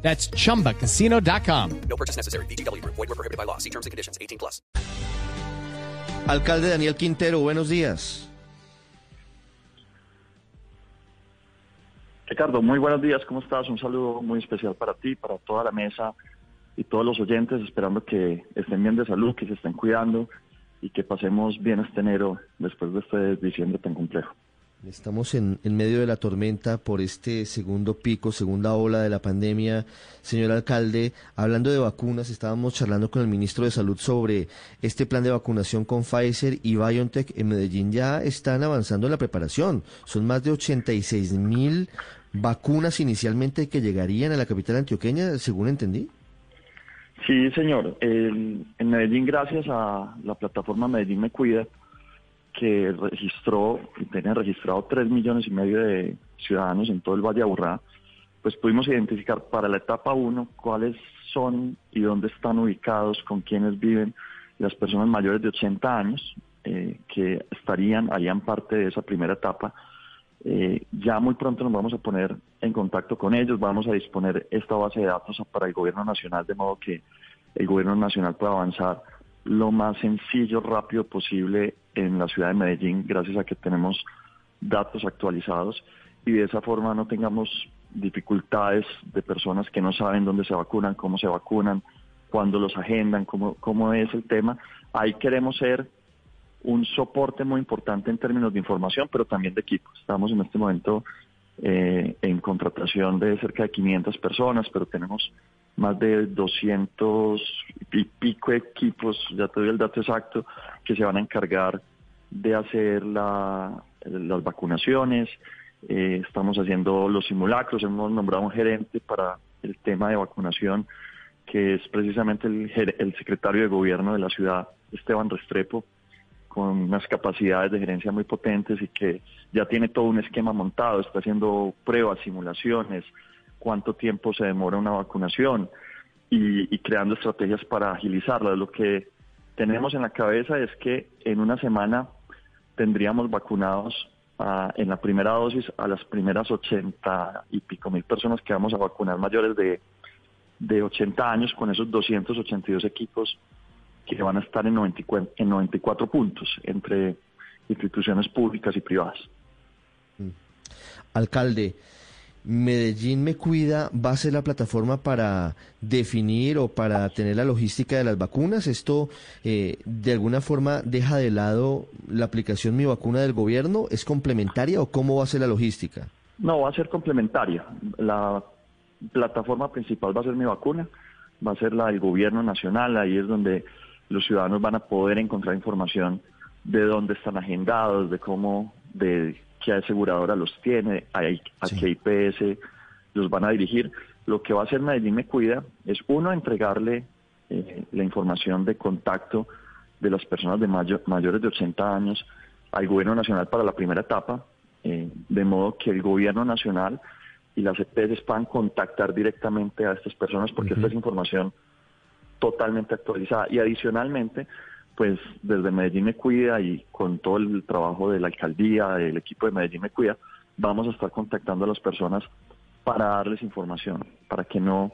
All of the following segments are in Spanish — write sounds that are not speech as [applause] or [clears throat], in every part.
That's chumbacasino.com. No purchase necessary. BGW. Void were prohibited by law. See terms and conditions. 18 plus. Alcalde Daniel Quintero, buenos días. Ricardo, muy buenos días, ¿cómo estás? Un saludo muy especial para ti, para toda la mesa y todos los oyentes, esperando que estén bien de salud, que se estén cuidando y que pasemos bien este enero después de este diciembre tan complejo. Estamos en, en, medio de la tormenta por este segundo pico, segunda ola de la pandemia. Señor alcalde, hablando de vacunas, estábamos charlando con el ministro de Salud sobre este plan de vacunación con Pfizer y BioNTech en Medellín. Ya están avanzando en la preparación. Son más de 86 mil vacunas inicialmente que llegarían a la capital antioqueña, según entendí. Sí, señor. En Medellín, gracias a la plataforma Medellín Me Cuida, que registró, tenía registrado tres millones y medio de ciudadanos en todo el Valle Aburrá, pues pudimos identificar para la etapa 1 cuáles son y dónde están ubicados, con quiénes viven las personas mayores de 80 años eh, que estarían, harían parte de esa primera etapa. Eh, ya muy pronto nos vamos a poner en contacto con ellos, vamos a disponer esta base de datos para el gobierno nacional, de modo que el gobierno nacional pueda avanzar lo más sencillo, rápido posible en la ciudad de Medellín, gracias a que tenemos datos actualizados y de esa forma no tengamos dificultades de personas que no saben dónde se vacunan, cómo se vacunan, cuándo los agendan, cómo, cómo es el tema. Ahí queremos ser un soporte muy importante en términos de información, pero también de equipos. Estamos en este momento eh, en contratación de cerca de 500 personas, pero tenemos más de 200 y pico equipos, ya te doy el dato exacto, que se van a encargar de hacer la, las vacunaciones. Eh, estamos haciendo los simulacros, hemos nombrado un gerente para el tema de vacunación, que es precisamente el, secretario de gobierno de la ciudad, Esteban Restrepo, con unas capacidades de gerencia muy potentes y que ya tiene todo un esquema montado, está haciendo pruebas, simulaciones, cuánto tiempo se demora una vacunación y, y creando estrategias para agilizarla. Lo que tenemos en la cabeza es que en una semana tendríamos vacunados a, en la primera dosis a las primeras 80 y pico mil personas que vamos a vacunar mayores de, de 80 años con esos 282 equipos que van a estar en 94, en 94 puntos entre instituciones públicas y privadas. Alcalde, Medellín Me Cuida va a ser la plataforma para definir o para tener la logística de las vacunas. ¿Esto eh, de alguna forma deja de lado la aplicación Mi Vacuna del gobierno? ¿Es complementaria o cómo va a ser la logística? No, va a ser complementaria. La plataforma principal va a ser Mi Vacuna, va a ser la del gobierno nacional. Ahí es donde los ciudadanos van a poder encontrar información de dónde están agendados, de cómo, de qué aseguradora los tiene, a, a qué IPS los van a dirigir. Lo que va a hacer Medellín Me Cuida es, uno, entregarle eh, la información de contacto de las personas de mayores de 80 años al gobierno nacional para la primera etapa, eh, de modo que el gobierno nacional y las EPS puedan contactar directamente a estas personas porque esta es información totalmente actualizada. Y adicionalmente, pues desde Medellín Me Cuida y con todo el trabajo de la alcaldía, del equipo de Medellín Me Cuida, vamos a estar contactando a las personas para darles información, para que no,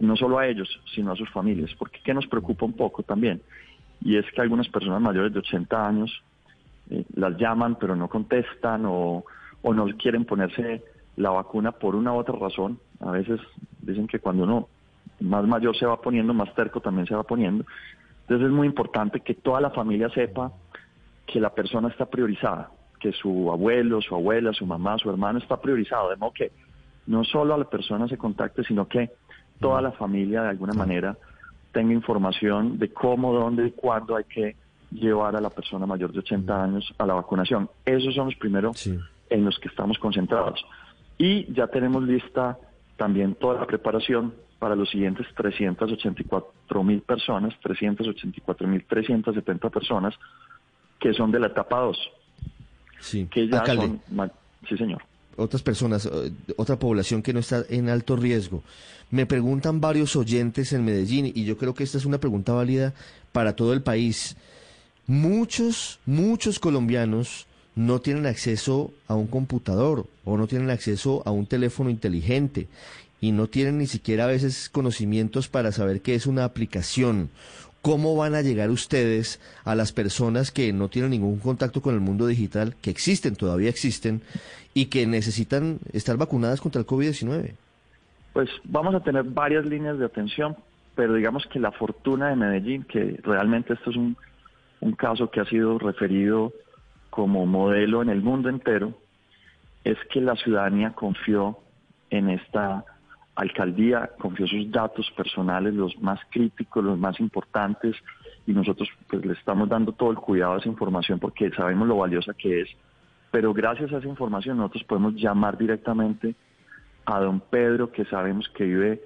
no solo a ellos, sino a sus familias, porque ¿qué nos preocupa un poco también? Y es que algunas personas mayores de 80 años eh, las llaman pero no contestan o, o no quieren ponerse la vacuna por una u otra razón. A veces dicen que cuando uno más mayor se va poniendo, más terco también se va poniendo. Entonces es muy importante que toda la familia sepa que la persona está priorizada, que su abuelo, su abuela, su mamá, su hermano está priorizado, de modo que no solo a la persona se contacte, sino que toda la familia de alguna manera tenga información de cómo, dónde y cuándo hay que llevar a la persona mayor de 80 años a la vacunación. Esos son los primeros en los que estamos concentrados. Y ya tenemos lista también toda la preparación para los siguientes 384 mil personas, 384 mil 370 personas que son de la etapa 2. Sí, que ya son sí señor. otras personas, eh, otra población que no está en alto riesgo. Me preguntan varios oyentes en Medellín y yo creo que esta es una pregunta válida para todo el país. Muchos, muchos colombianos no tienen acceso a un computador o no tienen acceso a un teléfono inteligente y no tienen ni siquiera a veces conocimientos para saber qué es una aplicación. ¿Cómo van a llegar ustedes a las personas que no tienen ningún contacto con el mundo digital, que existen, todavía existen, y que necesitan estar vacunadas contra el COVID-19? Pues vamos a tener varias líneas de atención, pero digamos que la fortuna de Medellín, que realmente esto es un, un caso que ha sido referido como modelo en el mundo entero, es que la ciudadanía confió en esta alcaldía, confió sus datos personales, los más críticos, los más importantes, y nosotros pues le estamos dando todo el cuidado a esa información porque sabemos lo valiosa que es. Pero gracias a esa información nosotros podemos llamar directamente a don Pedro, que sabemos que vive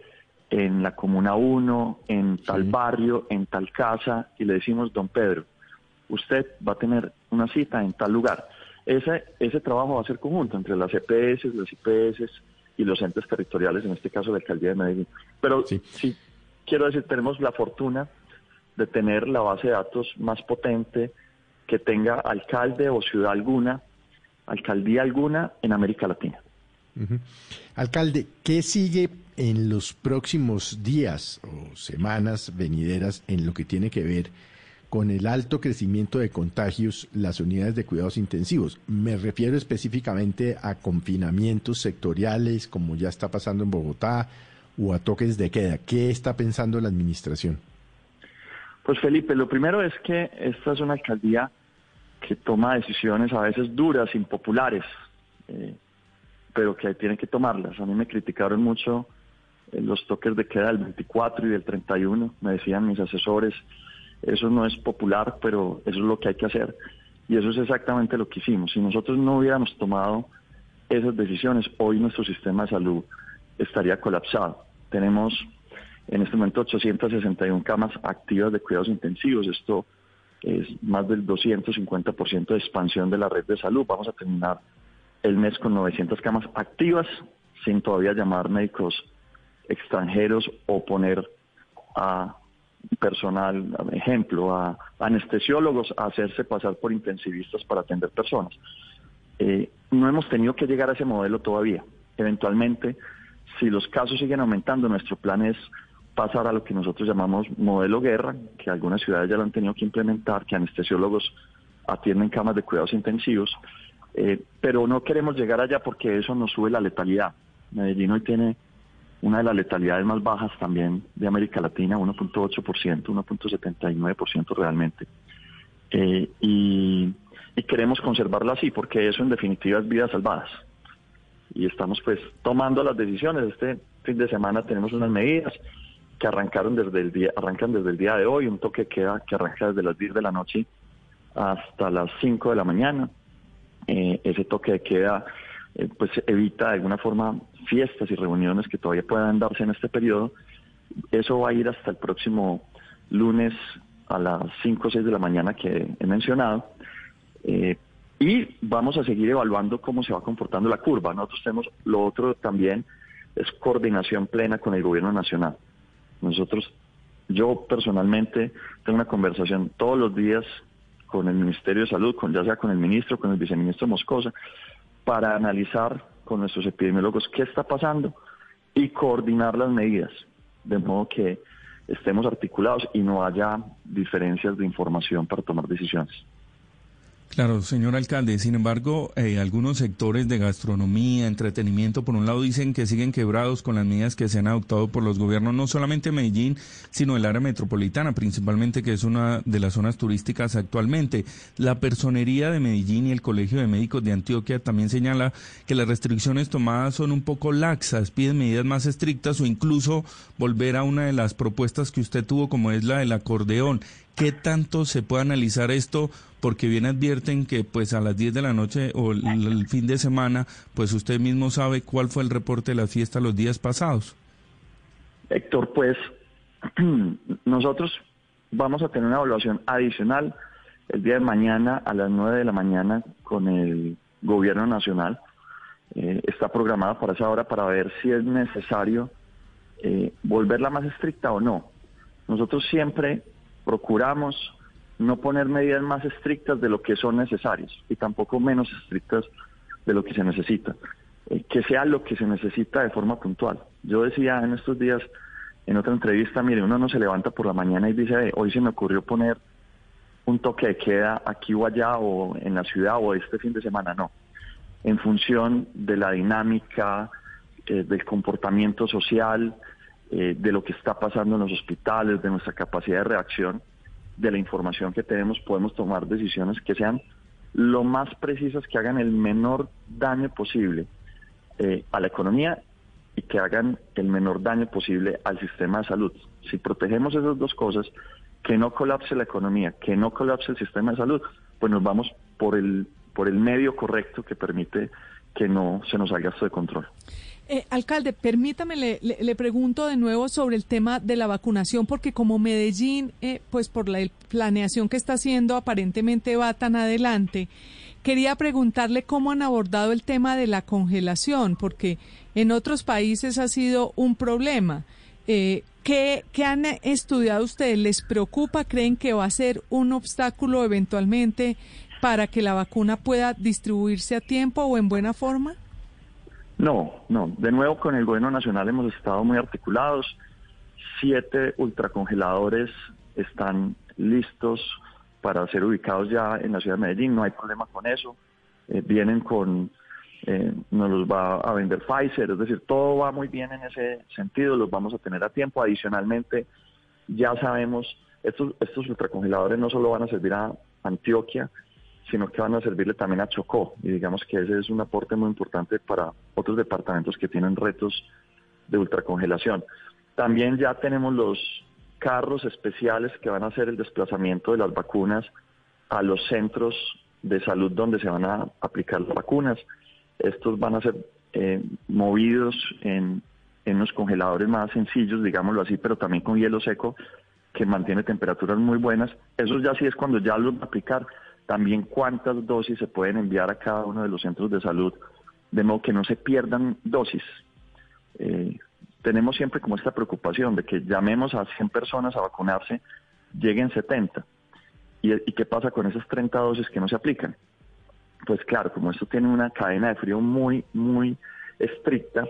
en la Comuna 1, en tal Sí. barrio, en tal casa, y le decimos, don Pedro, usted va a tener una cita en tal lugar. Ese, ese trabajo va a ser conjunto entre las EPS, las IPS y los entes territoriales, en este caso la Alcaldía de Medellín. Pero Sí. sí, quiero decir, tenemos la fortuna de tener la base de datos más potente que tenga alcalde o ciudad alguna, alcaldía alguna en América Latina. Alcalde, ¿qué sigue en los próximos días o semanas venideras en lo que tiene que ver con el alto crecimiento de contagios, las unidades de cuidados intensivos? Me refiero específicamente a confinamientos sectoriales, como ya está pasando en Bogotá, o a toques de queda. ¿Qué está pensando la administración? Pues Felipe, lo primero es que esta es una alcaldía que toma decisiones a veces duras, impopulares, eh, pero que tienen que tomarlas. A mí me criticaron mucho eh, los toques de queda del 24 y del 31, me decían mis asesores, eso no es popular, pero eso es lo que hay que hacer. Y eso es exactamente lo que hicimos. Si nosotros no hubiéramos tomado esas decisiones, hoy nuestro sistema de salud estaría colapsado. Tenemos en este momento 861 camas activas de cuidados intensivos. Esto es más del 250% de expansión de la red de salud. Vamos a terminar el mes con 900 camas activas, sin todavía llamar médicos extranjeros o poner a personal, ejemplo, a anestesiólogos a hacerse pasar por intensivistas para atender personas. Eh, no hemos tenido que llegar a ese modelo todavía. Eventualmente, si los casos siguen aumentando, nuestro plan es pasar a lo que nosotros llamamos modelo guerra, que algunas ciudades ya lo han tenido que implementar, que anestesiólogos atienden camas de cuidados intensivos, eh, pero no queremos llegar allá porque eso nos sube la letalidad. Medellín hoy tiene una de las letalidades más bajas también de América Latina, 1.8%, 1.79% realmente. Eh, y, y queremos conservarla así porque eso en definitiva es vidas salvadas. Y estamos pues tomando las decisiones. Este fin de semana tenemos unas medidas que arrancaron desde el día, arrancan desde el día de hoy, un toque que queda que arranca desde las 10 de la noche hasta las 5 de la mañana. Eh, ese toque de queda eh, pues evita de alguna forma fiestas y reuniones que todavía puedan darse en este periodo. Eso va a ir hasta el próximo lunes a las 5 o 6 de la mañana que he mencionado. Eh, y vamos a seguir evaluando cómo se va comportando la curva. Nosotros tenemos, lo otro también es coordinación plena con el gobierno nacional. Nosotros, yo personalmente tengo una conversación todos los días con el Ministerio de Salud, con ya sea con el ministro, con el viceministro Moscosa, para analizar con nuestros epidemiólogos qué está pasando y coordinar las medidas, de modo que estemos articulados y no haya diferencias de información para tomar decisiones. Claro, señor alcalde. Sin embargo, eh, algunos sectores de gastronomía, entretenimiento, por un lado, dicen que siguen quebrados con las medidas que se han adoptado por los gobiernos, no solamente Medellín, sino el área metropolitana, principalmente, que es una de las zonas turísticas actualmente. La personería de Medellín y el Colegio de Médicos de Antioquia también señala que las restricciones tomadas son un poco laxas, piden medidas más estrictas o incluso volver a una de las propuestas que usted tuvo, como es la del acordeón. ¿Qué tanto se puede analizar esto? Porque bien advierten que pues a las 10 de la noche o el, fin de semana, pues usted mismo sabe cuál fue el reporte de la fiesta los días pasados. Héctor, pues [clears throat] nosotros vamos a tener una evaluación adicional el día de mañana a las 9 de la mañana con el gobierno nacional. Eh, está programada para esa hora para ver si es necesario eh, volverla más estricta o no. Nosotros siempre procuramos no poner medidas más estrictas de lo que son necesarias y tampoco menos estrictas de lo que se necesita. Eh, que sea lo que se necesita de forma puntual. Yo decía en estos días, en otra entrevista, mire, uno no se levanta por la mañana y dice, hoy se me ocurrió poner un toque de queda aquí o allá o en la ciudad o este fin de semana, no. En función de la dinámica, eh, del comportamiento social, eh, de lo que está pasando en los hospitales, de nuestra capacidad de reacción, de la información que tenemos, podemos tomar decisiones que sean lo más precisas, que hagan el menor daño posible eh, a la economía y que hagan el menor daño posible al sistema de salud. Si protegemos esas dos cosas, que no colapse la economía, que no colapse el sistema de salud, pues nos vamos por el, por el medio correcto que permite que no se nos salga esto de control. Eh, alcalde, permítame, le, le, pregunto de nuevo sobre el tema de la vacunación, porque como Medellín, eh, pues por la planeación que está haciendo, aparentemente va tan adelante. Quería preguntarle cómo han abordado el tema de la congelación, porque en otros países ha sido un problema. Eh, ¿qué, ¿Qué han estudiado ustedes? ¿Les preocupa? ¿Creen que va a ser un obstáculo eventualmente para que la vacuna pueda distribuirse a tiempo o en buena forma? No, no. De nuevo con el gobierno nacional hemos estado muy articulados. Siete ultracongeladores están listos para ser ubicados ya en la ciudad de Medellín, no hay problema con eso. Eh, vienen con, eh, nos los va a vender Pfizer, es decir, todo va muy bien en ese sentido, los vamos a tener a tiempo. Adicionalmente, ya sabemos, estos, estos ultracongeladores no solo van a servir a Antioquia, sino que van a servirle también a Chocó, y digamos que ese es un aporte muy importante para otros departamentos que tienen retos de ultracongelación. También ya tenemos los carros especiales que van a hacer el desplazamiento de las vacunas a los centros de salud donde se van a aplicar las vacunas. Estos van a ser eh, movidos en, en los congeladores más sencillos, digámoslo así, pero también con hielo seco que mantiene temperaturas muy buenas. Eso ya sí es cuando ya los va a aplicar. También cuántas dosis se pueden enviar a cada uno de los centros de salud, de modo que no se pierdan dosis. Eh, tenemos siempre como esta preocupación de que llamemos a 100 personas a vacunarse, lleguen 70. ¿Y, qué pasa con esas 30 dosis que no se aplican? Pues claro, como esto tiene una cadena de frío muy, muy estricta,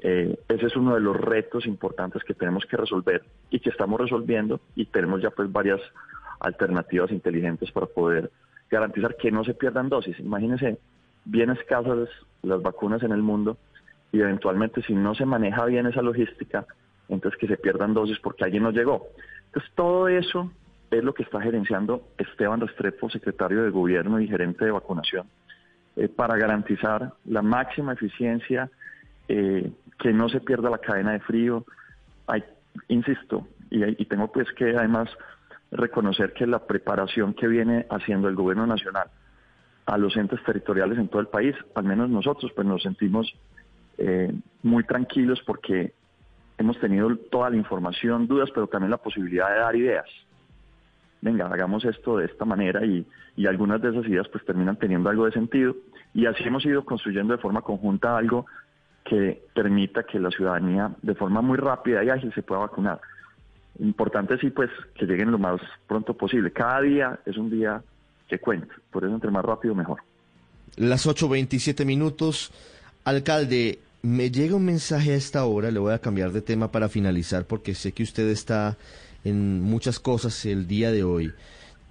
eh, ese es uno de los retos importantes que tenemos que resolver y que estamos resolviendo y tenemos ya pues varias alternativas inteligentes para poder garantizar que no se pierdan dosis. Imagínense, bien escasas las vacunas en el mundo y eventualmente si no se maneja bien esa logística, entonces que se pierdan dosis porque alguien no llegó. Entonces todo eso es lo que está gerenciando Esteban Restrepo, secretario de Gobierno y gerente de vacunación, eh, para garantizar la máxima eficiencia, eh, que no se pierda la cadena de frío. Hay, insisto, y, y tengo pues que además reconocer que la preparación que viene haciendo el Gobierno Nacional a los entes territoriales en todo el país, al menos nosotros, pues nos sentimos eh, muy tranquilos porque hemos tenido toda la información, dudas, pero también la posibilidad de dar ideas. Venga, hagamos esto de esta manera y, y algunas de esas ideas pues terminan teniendo algo de sentido y así hemos ido construyendo de forma conjunta algo que permita que la ciudadanía de forma muy rápida y ágil se pueda vacunar. Importante sí pues que lleguen lo más pronto posible. Cada día es un día que cuenta, por eso entre más rápido mejor. Las 8.27 minutos. Alcalde, me llega un mensaje a esta hora, le voy a cambiar de tema para finalizar porque sé que usted está en muchas cosas el día de hoy,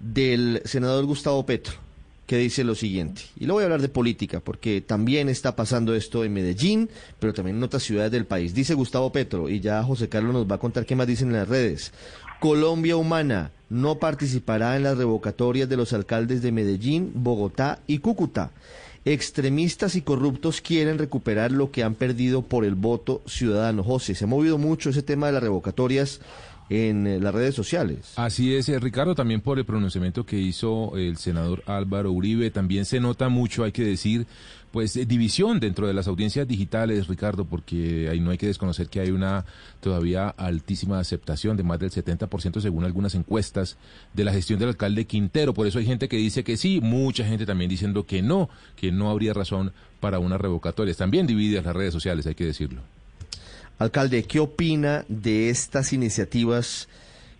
del senador Gustavo Petro, que dice lo siguiente, y lo voy a hablar de política porque también está pasando esto en Medellín, pero también en otras ciudades del país. Dice Gustavo Petro, y ya José Carlos nos va a contar qué más dicen en las redes. Colombia Humana no participará en las revocatorias de los alcaldes de Medellín, Bogotá y Cúcuta extremistas y corruptos quieren recuperar lo que han perdido por el voto ciudadano. José, se ha movido mucho ese tema de las revocatorias en eh, las redes sociales. Así es, eh, Ricardo, también por el pronunciamiento que hizo el senador Álvaro Uribe, también se nota mucho, hay que decir, pues eh, división dentro de las audiencias digitales, Ricardo, porque ahí no hay que desconocer que hay una todavía altísima aceptación de más del 70% según algunas encuestas de la gestión del alcalde Quintero. Por eso hay gente que dice que sí, mucha gente también diciendo que no, que no habría razón para una revocatoria. También divididas las redes sociales, hay que decirlo. Alcalde, ¿qué opina de estas iniciativas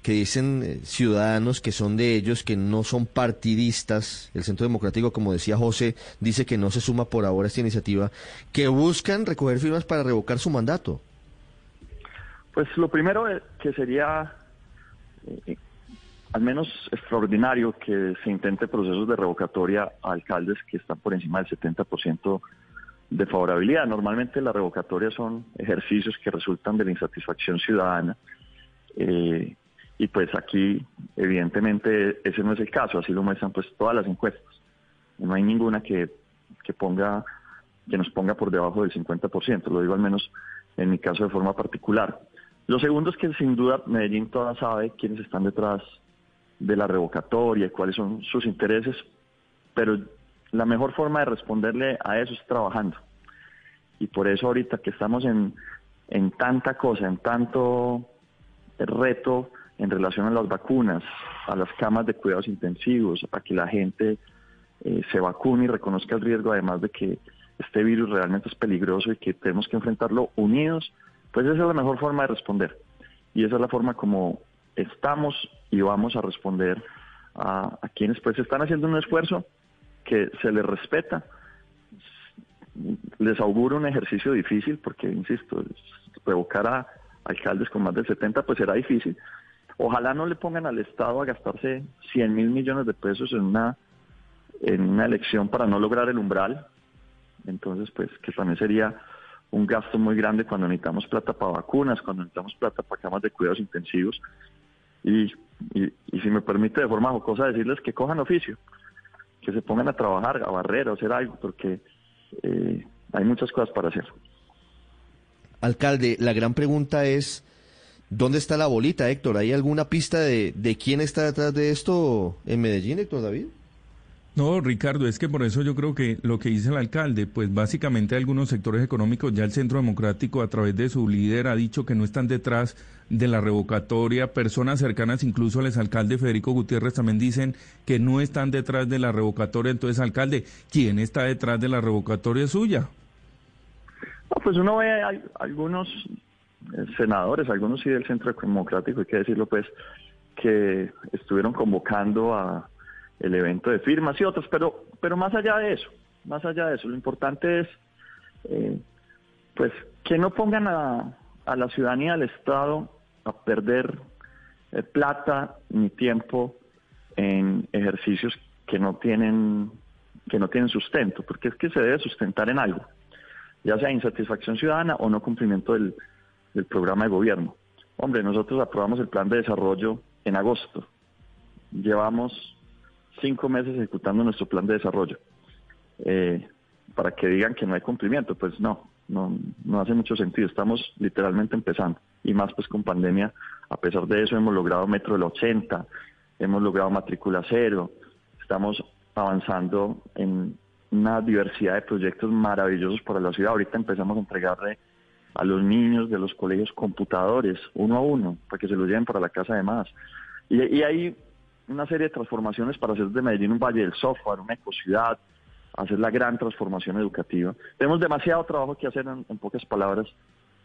que dicen eh, ciudadanos que son de ellos, que no son partidistas? El Centro Democrático, como decía José, dice que no se suma por ahora a esta iniciativa, que buscan recoger firmas para revocar su mandato. Pues lo primero es que sería eh, al menos extraordinario que se intente procesos de revocatoria a alcaldes que están por encima del 70% de favorabilidad. Normalmente las revocatorias son ejercicios que resultan de la insatisfacción ciudadana eh, y pues aquí evidentemente ese no es el caso, así lo muestran pues todas las encuestas. No hay ninguna que, que ponga que nos ponga por debajo del 50%, lo digo al menos en mi caso de forma particular. Lo segundo es que sin duda Medellín toda sabe quiénes están detrás de la revocatoria cuáles son sus intereses, pero la mejor forma de responderle a eso es trabajando. Y por eso ahorita que estamos en, en tanta cosa, en tanto reto en relación a las vacunas, a las camas de cuidados intensivos, a que la gente eh, se vacune y reconozca el riesgo, además de que este virus realmente es peligroso y que tenemos que enfrentarlo unidos, pues esa es la mejor forma de responder. Y esa es la forma como estamos y vamos a responder a, a quienes pues están haciendo un esfuerzo que se les respeta. Les auguro un ejercicio difícil porque, insisto, revocar a alcaldes con más del 70 pues será difícil. Ojalá no le pongan al Estado a gastarse 100 mil millones de pesos en una, en una elección para no lograr el umbral. Entonces, pues que también sería un gasto muy grande cuando necesitamos plata para vacunas, cuando necesitamos plata para camas de cuidados intensivos. Y, y, y si me permite de forma jocosa decirles que cojan oficio que se pongan a trabajar, a barrer, a hacer algo, porque eh, hay muchas cosas para hacer. Alcalde, la gran pregunta es, ¿dónde está la bolita, Héctor? ¿Hay alguna pista de, de quién está detrás de esto en Medellín, Héctor David? No, Ricardo, es que por eso yo creo que lo que dice el alcalde, pues básicamente algunos sectores económicos, ya el Centro Democrático a través de su líder ha dicho que no están detrás de la revocatoria, personas cercanas incluso al exalcalde Federico Gutiérrez también dicen que no están detrás de la revocatoria, entonces alcalde, ¿quién está detrás de la revocatoria suya? No, pues uno ve a algunos eh, senadores, algunos sí del Centro Democrático, hay que decirlo pues, que estuvieron convocando a el evento de firmas y otros, pero, pero más allá de eso, más allá de eso, lo importante es eh, pues que no pongan a, a, la ciudadanía del Estado a perder eh, plata ni tiempo en ejercicios que no tienen que no tienen sustento, porque es que se debe sustentar en algo, ya sea insatisfacción ciudadana o no cumplimiento del, del programa de gobierno. Hombre, nosotros aprobamos el plan de desarrollo en agosto. Llevamos cinco meses ejecutando nuestro plan de desarrollo. Eh, para que digan que no hay cumplimiento, pues no, no, no hace mucho sentido. Estamos literalmente empezando. Y más pues con pandemia, a pesar de eso hemos logrado metro del 80, hemos logrado matrícula cero, estamos avanzando en una diversidad de proyectos maravillosos para la ciudad. Ahorita empezamos a entregarle a los niños de los colegios computadores uno a uno para que se los lleven para la casa de más. Y, y hay una serie de transformaciones para hacer de Medellín un valle del software, una ecociudad, hacer la gran transformación educativa. Tenemos demasiado trabajo que hacer en, en pocas palabras.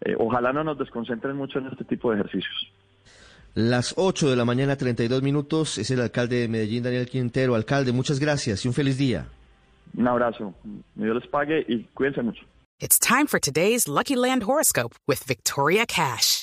Eh, ojalá no nos desconcentren mucho en este tipo de ejercicios. Las 8 de la mañana, 32 minutos, es el alcalde de Medellín, Daniel Quintero. Alcalde, muchas gracias y un feliz día. Un abrazo. Dios les pague y cuídense mucho. It's time for today's Lucky Land horoscope with Victoria Cash.